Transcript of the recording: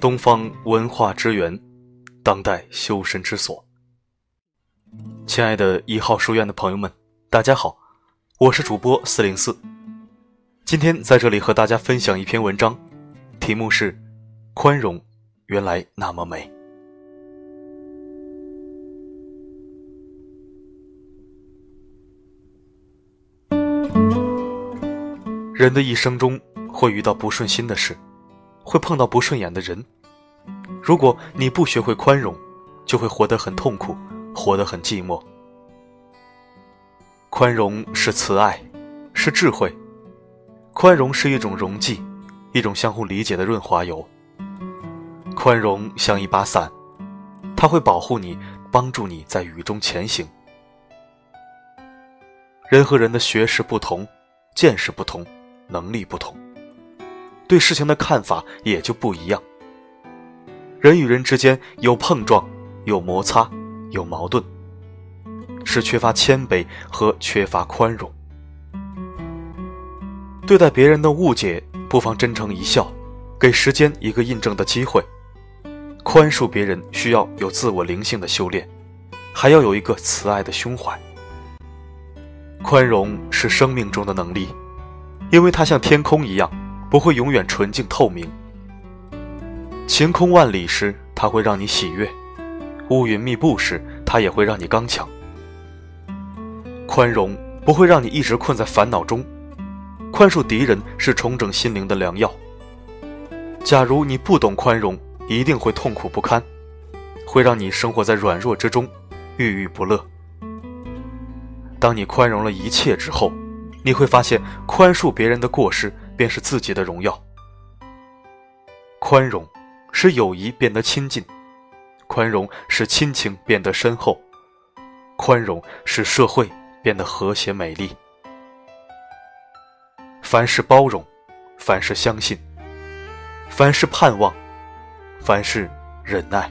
东方文化之源，当代修身之所。亲爱的一号书院的朋友们，大家好，我是主播四零四。今天在这里和大家分享一篇文章，题目是《宽容原来那么美》。人的一生中会遇到不顺心的事，会碰到不顺眼的人。如果你不学会宽容，就会活得很痛苦，活得很寂寞。宽容是慈爱，是智慧。宽容是一种溶剂，一种相互理解的润滑油。宽容像一把伞，它会保护你，帮助你在雨中前行。人和人的学识不同，见识不同。能力不同，对事情的看法也就不一样。人与人之间有碰撞，有摩擦，有矛盾，是缺乏谦卑和缺乏宽容。对待别人的误解，不妨真诚一笑，给时间一个印证的机会。宽恕别人需要有自我灵性的修炼，还要有一个慈爱的胸怀。宽容是生命中的能力。因为它像天空一样，不会永远纯净透明。晴空万里时，它会让你喜悦；乌云密布时，它也会让你刚强。宽容不会让你一直困在烦恼中，宽恕敌人是重整心灵的良药。假如你不懂宽容，一定会痛苦不堪，会让你生活在软弱之中，郁郁不乐。当你宽容了一切之后。你会发现，宽恕别人的过失，便是自己的荣耀。宽容，使友谊变得亲近；宽容，使亲情变得深厚；宽容，使社会变得和谐美丽。凡事包容，凡事相信，凡事盼望，凡事忍耐。